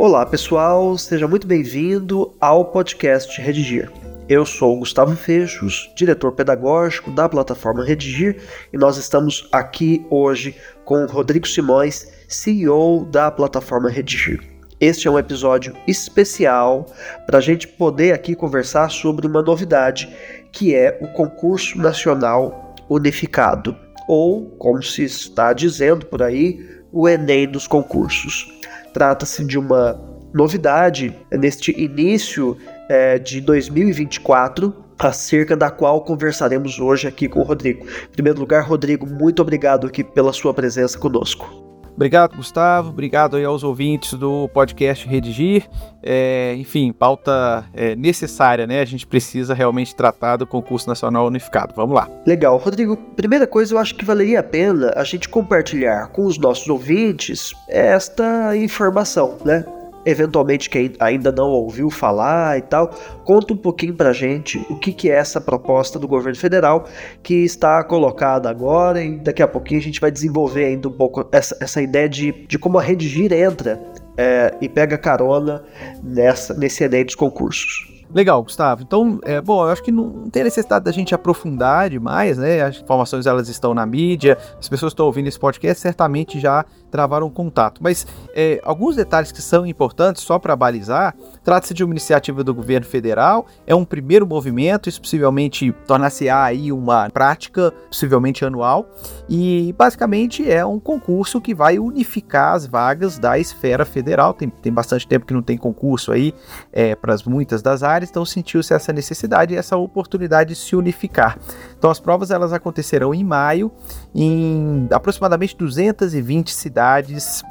Olá pessoal, seja muito bem-vindo ao podcast Redigir. Eu sou Gustavo Fechos, diretor pedagógico da plataforma Redigir, e nós estamos aqui hoje com Rodrigo Simões, CEO da plataforma Redigir. Este é um episódio especial para a gente poder aqui conversar sobre uma novidade que é o concurso nacional unificado, ou como se está dizendo por aí, o Enem dos concursos. Trata-se de uma novidade neste início é, de 2024, acerca da qual conversaremos hoje aqui com o Rodrigo. Em primeiro lugar, Rodrigo, muito obrigado aqui pela sua presença conosco. Obrigado, Gustavo. Obrigado aí aos ouvintes do podcast Redigir. É, enfim, pauta é, necessária, né? A gente precisa realmente tratar do concurso nacional unificado. Vamos lá. Legal. Rodrigo, primeira coisa, eu acho que valeria a pena a gente compartilhar com os nossos ouvintes esta informação, né? Eventualmente quem ainda não ouviu falar e tal, conta um pouquinho pra gente o que, que é essa proposta do governo federal que está colocada agora e daqui a pouquinho a gente vai desenvolver ainda um pouco essa, essa ideia de, de como a Redigir entra é, e pega carona nessa, nesse Enem dos concursos. Legal, Gustavo. Então, é, bom, eu acho que não tem necessidade da gente aprofundar demais, né? As informações elas estão na mídia, as pessoas que estão ouvindo esse podcast certamente já travaram contato. Mas é, alguns detalhes que são importantes, só para balizar, trata-se de uma iniciativa do governo federal, é um primeiro movimento, isso possivelmente tornar-se-á aí uma prática, possivelmente anual, e basicamente é um concurso que vai unificar as vagas da esfera federal. Tem, tem bastante tempo que não tem concurso aí é, para muitas das áreas, então sentiu-se essa necessidade e essa oportunidade de se unificar. Então as provas elas acontecerão em maio, em aproximadamente 220 cidades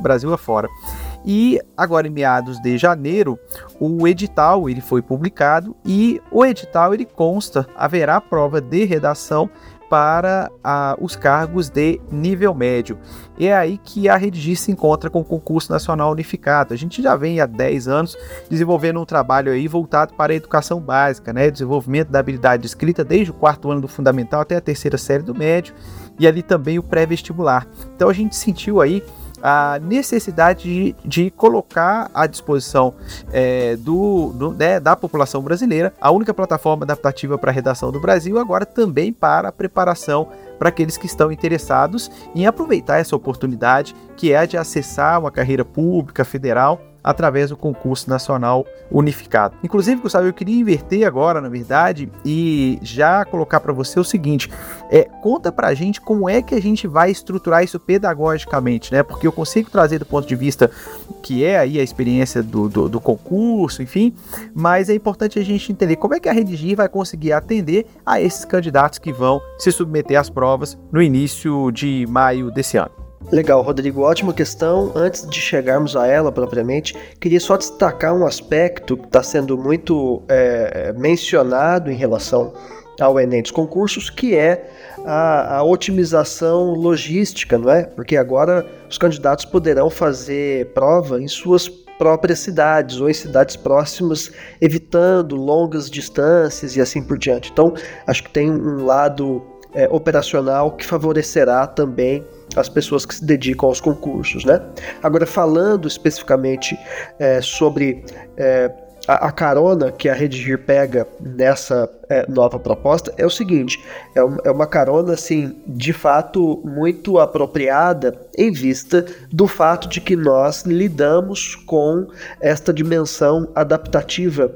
Brasil afora. E agora em meados de janeiro, o edital ele foi publicado e o edital ele consta haverá prova de redação para ah, os cargos de nível médio. E é aí que a Redigir se encontra com o concurso nacional unificado. A gente já vem há 10 anos desenvolvendo um trabalho aí voltado para a educação básica, né? Desenvolvimento da habilidade de escrita desde o quarto ano do fundamental até a terceira série do médio e ali também o pré-vestibular. Então a gente sentiu aí a necessidade de, de colocar à disposição é, do, do né, da população brasileira a única plataforma adaptativa para a redação do Brasil, agora também para a preparação para aqueles que estão interessados em aproveitar essa oportunidade que é a de acessar uma carreira pública federal através do concurso nacional unificado. Inclusive, Gustavo, eu queria inverter agora, na verdade, e já colocar para você o seguinte: é, conta para a gente como é que a gente vai estruturar isso pedagogicamente, né? Porque eu consigo trazer do ponto de vista que é aí a experiência do, do, do concurso, enfim, mas é importante a gente entender como é que a Redigir vai conseguir atender a esses candidatos que vão se submeter às provas no início de maio desse ano. Legal, Rodrigo, ótima questão. Antes de chegarmos a ela propriamente, queria só destacar um aspecto que está sendo muito é, mencionado em relação ao Enem dos concursos, que é a, a, otimização logística, não é? Porque agora os candidatos poderão fazer prova em suas próprias cidades ou em cidades próximas, evitando longas distâncias e assim por diante. Então, acho que tem um lado é, operacional que favorecerá também as pessoas que se dedicam aos concursos, né? Agora falando especificamente é, sobre é, a, a, carona que a Redigir pega nessa é, nova proposta é o seguinte: é, um, é, uma carona assim de fato muito apropriada em vista do fato de que nós lidamos com esta dimensão adaptativa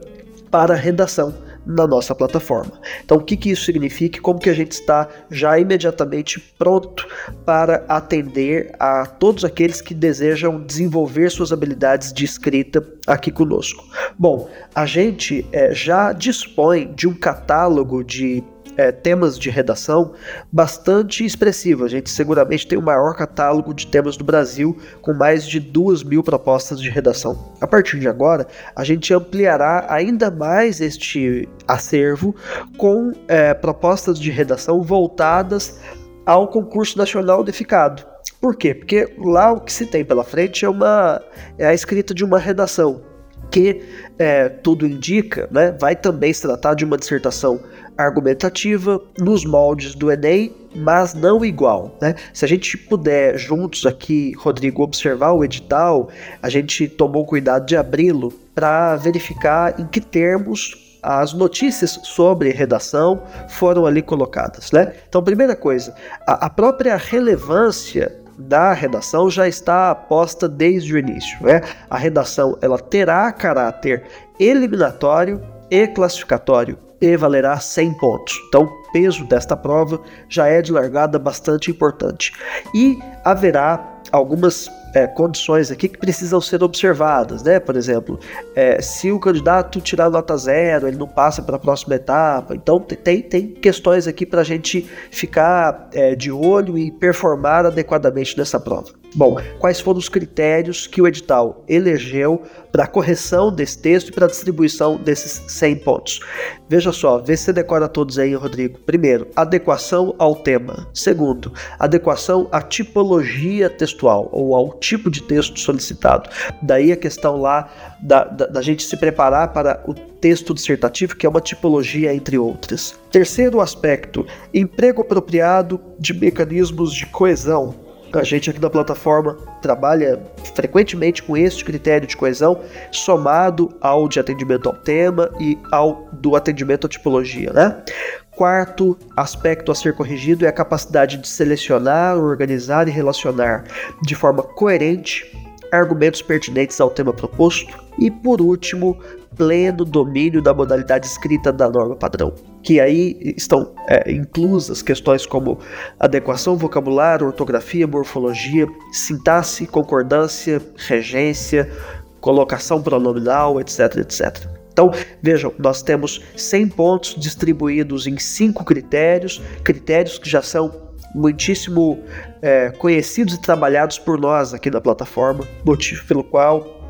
para a redação na nossa plataforma. Então, o que, que isso significa e como que a gente está já imediatamente pronto para atender a todos aqueles que desejam desenvolver suas habilidades de escrita aqui conosco. Bom, a gente é, já dispõe de um catálogo de é, temas de redação bastante expressivo. A gente seguramente tem o maior catálogo de temas do Brasil, com mais de duas mil propostas de redação. A partir de agora, a gente ampliará ainda mais este acervo com é, propostas de redação voltadas ao concurso nacional unificado. Por quê? Porque lá o que se tem pela frente é, uma, é a escrita de uma redação que é, tudo indica, né, vai também se tratar de uma dissertação argumentativa nos moldes do Enem mas não igual. Né? Se a gente puder juntos aqui, Rodrigo, observar o edital, a gente tomou cuidado de abri-lo para verificar em que termos as notícias sobre redação foram ali colocadas, né? Então, primeira coisa, a, a própria relevância da redação já está posta desde o início, né? A redação ela terá caráter eliminatório e classificatório e valerá 100 pontos. Então, o peso desta prova já é de largada bastante importante. E haverá algumas é, condições aqui que precisam ser observadas, né? Por exemplo, é, se o candidato tirar nota zero, ele não passa para a próxima etapa. Então tem, tem questões aqui para a gente ficar é, de olho e performar adequadamente nessa prova. Bom, quais foram os critérios que o edital elegeu para a correção desse texto e para a distribuição desses 100 pontos? Veja só, vê se você decora todos aí, Rodrigo. Primeiro, adequação ao tema. Segundo, adequação à tipologia textual ou ao tipo de texto solicitado. Daí a questão lá da, da, da gente se preparar para o texto dissertativo, que é uma tipologia entre outras. Terceiro aspecto, emprego apropriado de mecanismos de coesão a gente aqui da plataforma trabalha frequentemente com esse critério de coesão, somado ao de atendimento ao tema e ao do atendimento à tipologia, né? Quarto aspecto a ser corrigido é a capacidade de selecionar, organizar e relacionar de forma coerente argumentos pertinentes ao tema proposto. E por último, pleno domínio da modalidade escrita da norma padrão, que aí estão é, inclusas questões como adequação vocabular, ortografia, morfologia, sintaxe, concordância, regência, colocação pronominal, etc, etc. Então, vejam, nós temos 100 pontos distribuídos em cinco critérios, critérios que já são muitíssimo é, conhecidos e trabalhados por nós aqui na plataforma, motivo pelo qual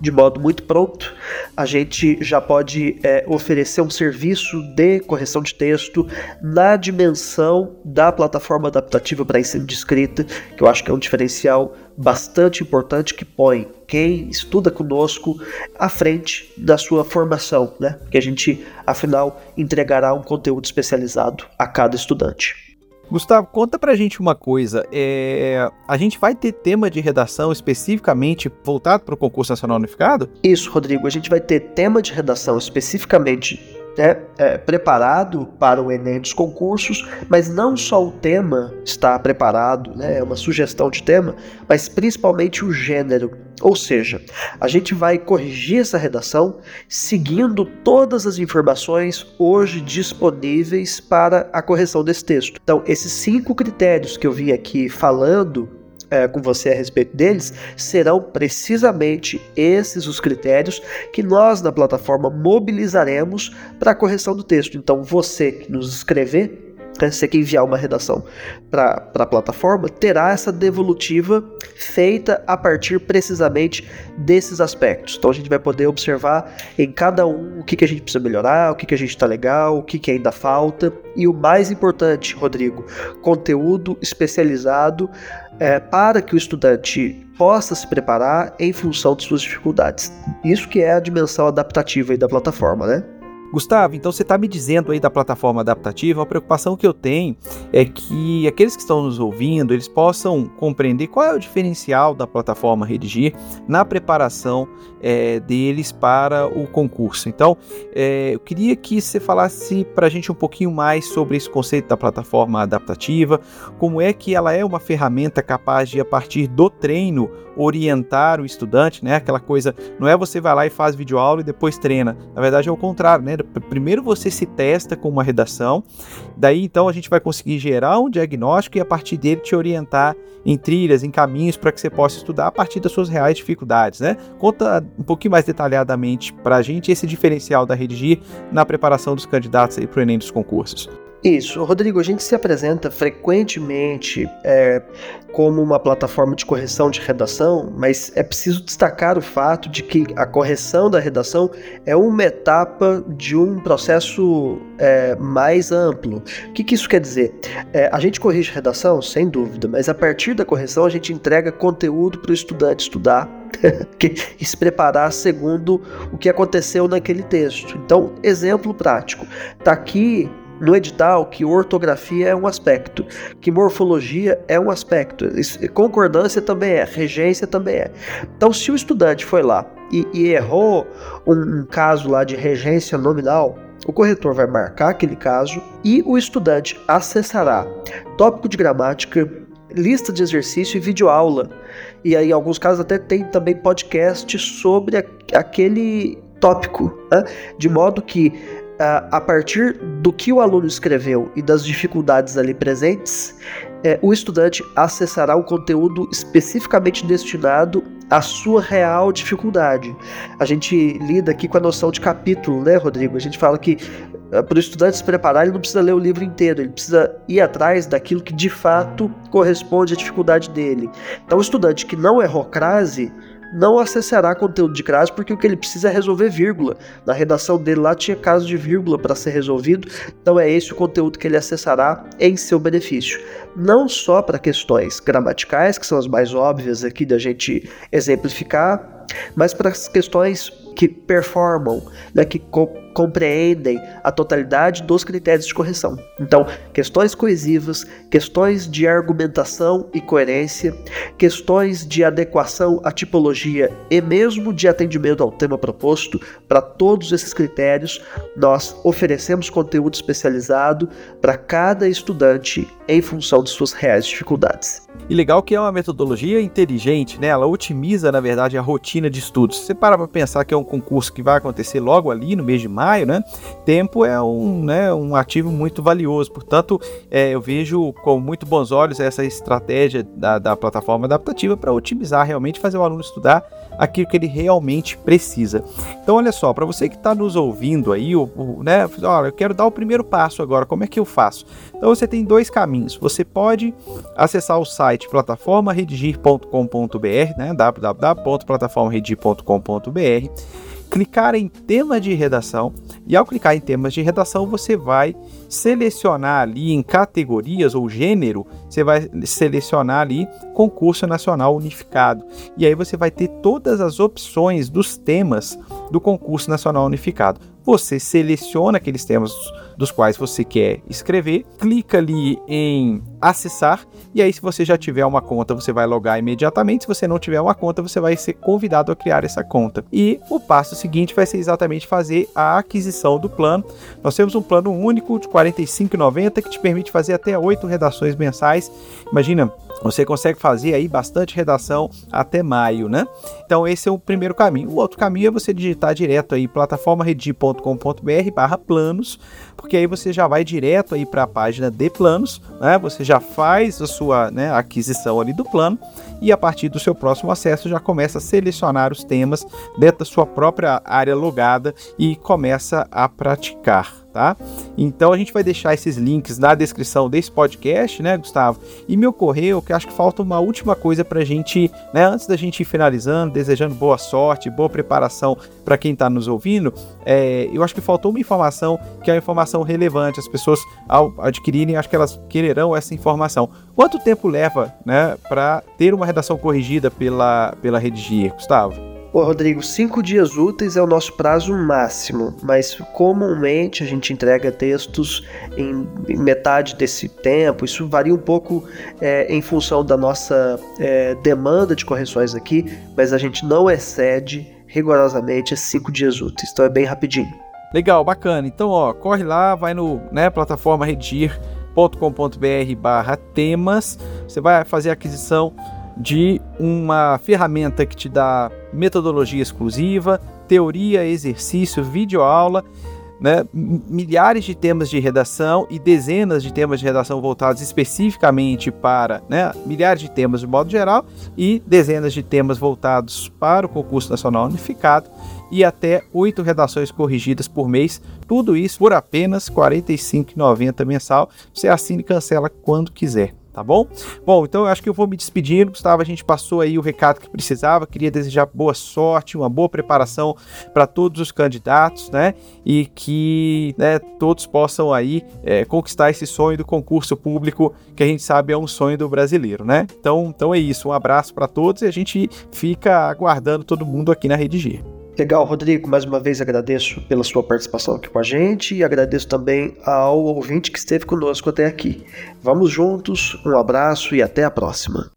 de modo muito pronto, a gente já pode é, oferecer um serviço de correção de texto na dimensão da plataforma adaptativa para ensino de escrita, que eu acho que é um diferencial bastante importante que põe quem estuda conosco à frente da sua formação, né? Que a gente, afinal, entregará um conteúdo especializado a cada estudante. Gustavo, conta pra gente uma coisa. É, a gente vai ter tema de redação especificamente voltado para o concurso nacional unificado? Isso, Rodrigo. A gente vai ter tema de redação especificamente né, é, preparado para o Enem dos concursos, mas não só o tema está preparado, né, é uma sugestão de tema, mas principalmente o gênero. Ou seja, a gente vai corrigir essa redação seguindo todas as informações hoje disponíveis para a correção desse texto. Então, esses cinco critérios que eu vim aqui falando é, com você a respeito deles, serão precisamente esses os critérios que nós na plataforma mobilizaremos para a correção do texto. Então, você que nos escrever né, você enviar uma redação para a plataforma, terá essa devolutiva feita a partir precisamente desses aspectos. Então a gente vai poder observar em cada um o que, que a gente precisa melhorar, o que, que a gente está legal, o que, que ainda falta. E o mais importante, Rodrigo, conteúdo especializado é, para que o estudante possa se preparar em função de suas dificuldades. Isso que é a dimensão adaptativa da plataforma, né? Gustavo, então você está me dizendo aí da plataforma adaptativa, a preocupação que eu tenho é que aqueles que estão nos ouvindo, eles possam compreender qual é o diferencial da plataforma Redigir na preparação é, deles para o concurso. Então, é, eu queria que você falasse para a gente um pouquinho mais sobre esse conceito da plataforma adaptativa, como é que ela é uma ferramenta capaz de, a partir do treino, orientar o estudante, né? Aquela coisa, não é você vai lá e faz videoaula e depois treina. Na verdade é o contrário, né? Primeiro você se testa com uma redação, daí então a gente vai conseguir gerar um diagnóstico e a partir dele te orientar em trilhas, em caminhos para que você possa estudar a partir das suas reais dificuldades, né? Conta um pouquinho mais detalhadamente para a gente esse diferencial da Redigir na preparação dos candidatos para o Enem dos concursos. Isso, Rodrigo, a gente se apresenta frequentemente é, como uma plataforma de correção de redação, mas é preciso destacar o fato de que a correção da redação é uma etapa de um processo é, mais amplo. O que, que isso quer dizer? É, a gente corrige redação, sem dúvida, mas a partir da correção a gente entrega conteúdo para o estudante estudar e se preparar segundo o que aconteceu naquele texto. Então, exemplo prático. Tá aqui no edital que ortografia é um aspecto, que morfologia é um aspecto, concordância também é, regência também é. Então, se o estudante foi lá e, e errou um, um caso lá de regência nominal, o corretor vai marcar aquele caso e o estudante acessará tópico de gramática, lista de exercício e videoaula. E aí, em alguns casos, até tem também podcast sobre aquele tópico, né? de modo que a partir do que o aluno escreveu e das dificuldades ali presentes, é, o estudante acessará o conteúdo especificamente destinado à sua real dificuldade. A gente lida aqui com a noção de capítulo, né, Rodrigo? A gente fala que é, para o estudante se preparar, ele não precisa ler o livro inteiro, ele precisa ir atrás daquilo que de fato corresponde à dificuldade dele. Então, o estudante que não errou crase não acessará conteúdo de crase porque o que ele precisa é resolver vírgula. Na redação dele lá tinha caso de vírgula para ser resolvido, então é esse o conteúdo que ele acessará em seu benefício. Não só para questões gramaticais, que são as mais óbvias aqui da gente exemplificar, mas para as questões que performam, né, que co compreendem a totalidade dos critérios de correção. Então, questões coesivas, questões de argumentação e coerência, questões de adequação à tipologia e mesmo de atendimento ao tema proposto, para todos esses critérios, nós oferecemos conteúdo especializado para cada estudante em função de suas reais dificuldades. E legal que é uma metodologia inteligente, né? Ela otimiza, na verdade, a rotina de estudos. Você para para pensar que é um concurso que vai acontecer logo ali no mês de maio, né? Tempo é um, né, um ativo muito valioso. Portanto, é, eu vejo com muito bons olhos essa estratégia da, da plataforma adaptativa para otimizar realmente, fazer o aluno estudar aquilo que ele realmente precisa. Então, olha só, para você que está nos ouvindo aí, o, o, né, olha, eu quero dar o primeiro passo agora, como é que eu faço? Então, você tem dois caminhos. Você pode acessar o site plataformaredigir.com.br, né, www.plataformaredigir.com.br clicar em tema de redação e ao clicar em temas de redação você vai selecionar ali em categorias ou gênero, você vai selecionar ali concurso nacional unificado e aí você vai ter todas as opções dos temas do concurso nacional unificado. Você seleciona aqueles temas dos quais você quer escrever, clica ali em acessar e aí se você já tiver uma conta, você vai logar imediatamente. Se você não tiver uma conta, você vai ser convidado a criar essa conta. E o passo seguinte vai ser exatamente fazer a aquisição do plano. Nós temos um plano único de R$ 45,90 que te permite fazer até oito redações mensais. Imagina, você consegue fazer aí bastante redação até maio, né? Então esse é o primeiro caminho. O outro caminho é você digitar direto aí plataformaredir.com.br barra planos, porque aí você já vai direto aí para a página de planos, né? Você já faz a sua né, aquisição ali do plano e a partir do seu próximo acesso já começa a selecionar os temas dentro da sua própria área logada e começa a praticar tá? Então a gente vai deixar esses links na descrição desse podcast, né, Gustavo? E me ocorreu que acho que falta uma última coisa para a gente, né, antes da gente ir finalizando, desejando boa sorte, boa preparação para quem está nos ouvindo, é, eu acho que faltou uma informação que é uma informação relevante. As pessoas, ao adquirirem, acho que elas quererão essa informação. Quanto tempo leva, né, para ter uma redação corrigida pela, pela Redigir, Gustavo? Ô, Rodrigo, cinco dias úteis é o nosso prazo máximo, mas comumente a gente entrega textos em, metade desse tempo. Isso varia um pouco é, em função da nossa é, demanda de correções aqui, mas a gente não excede rigorosamente cinco dias úteis, então é bem rapidinho. Legal, bacana. Então, ó, corre lá, vai no né, plataforma redir.com.br barra temas, você vai fazer a aquisição de uma ferramenta que te dá metodologia exclusiva, teoria, exercício, videoaula, né, milhares de temas de redação e dezenas de temas de redação voltados especificamente para né, milhares de temas de modo geral e dezenas de temas voltados para o concurso nacional unificado e até oito redações corrigidas por mês, tudo isso por apenas R$ 45,90 mensal. Você assina e cancela quando quiser tá bom? Bom, então eu acho que eu vou me despedindo, Gustavo. A gente passou aí o recado que precisava. Queria desejar boa sorte, uma boa preparação para todos os candidatos, né? E que né, todos possam aí é, conquistar esse sonho do concurso público, que a gente sabe é um sonho do brasileiro, né? Então, então é isso. Um abraço para todos e a gente fica aguardando todo mundo aqui na Redigir. Legal, Rodrigo, mais uma vez agradeço pela sua participação aqui com a gente e agradeço também ao ouvinte que esteve conosco até aqui. Vamos juntos, um abraço e até a próxima.